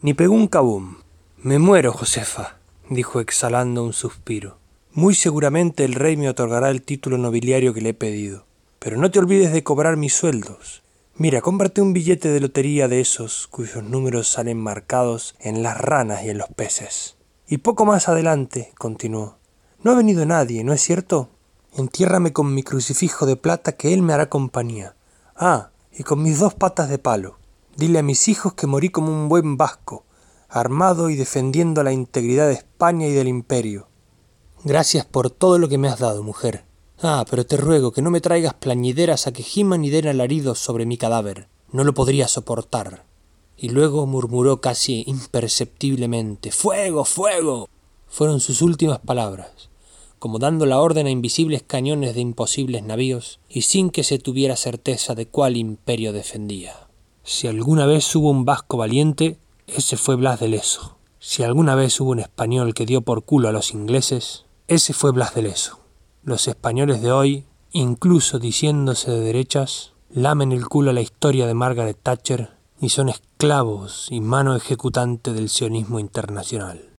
Ni pegó un cabum. Me muero, Josefa, dijo exhalando un suspiro. Muy seguramente el rey me otorgará el título nobiliario que le he pedido. Pero no te olvides de cobrar mis sueldos. Mira, cómprate un billete de lotería de esos cuyos números salen marcados en las ranas y en los peces. Y poco más adelante, continuó, no ha venido nadie, ¿no es cierto? Entiérrame con mi crucifijo de plata que él me hará compañía. Ah, y con mis dos patas de palo. Dile a mis hijos que morí como un buen vasco, armado y defendiendo la integridad de España y del imperio. Gracias por todo lo que me has dado, mujer. Ah, pero te ruego que no me traigas plañideras a que giman y den alaridos sobre mi cadáver. No lo podría soportar. Y luego murmuró casi imperceptiblemente Fuego, fuego. Fueron sus últimas palabras, como dando la orden a invisibles cañones de imposibles navíos, y sin que se tuviera certeza de cuál imperio defendía. Si alguna vez hubo un vasco valiente, ese fue Blas de Leso. Si alguna vez hubo un español que dio por culo a los ingleses, ese fue Blas de Leso. Los españoles de hoy, incluso diciéndose de derechas, lamen el culo a la historia de Margaret Thatcher y son esclavos y mano ejecutante del sionismo internacional.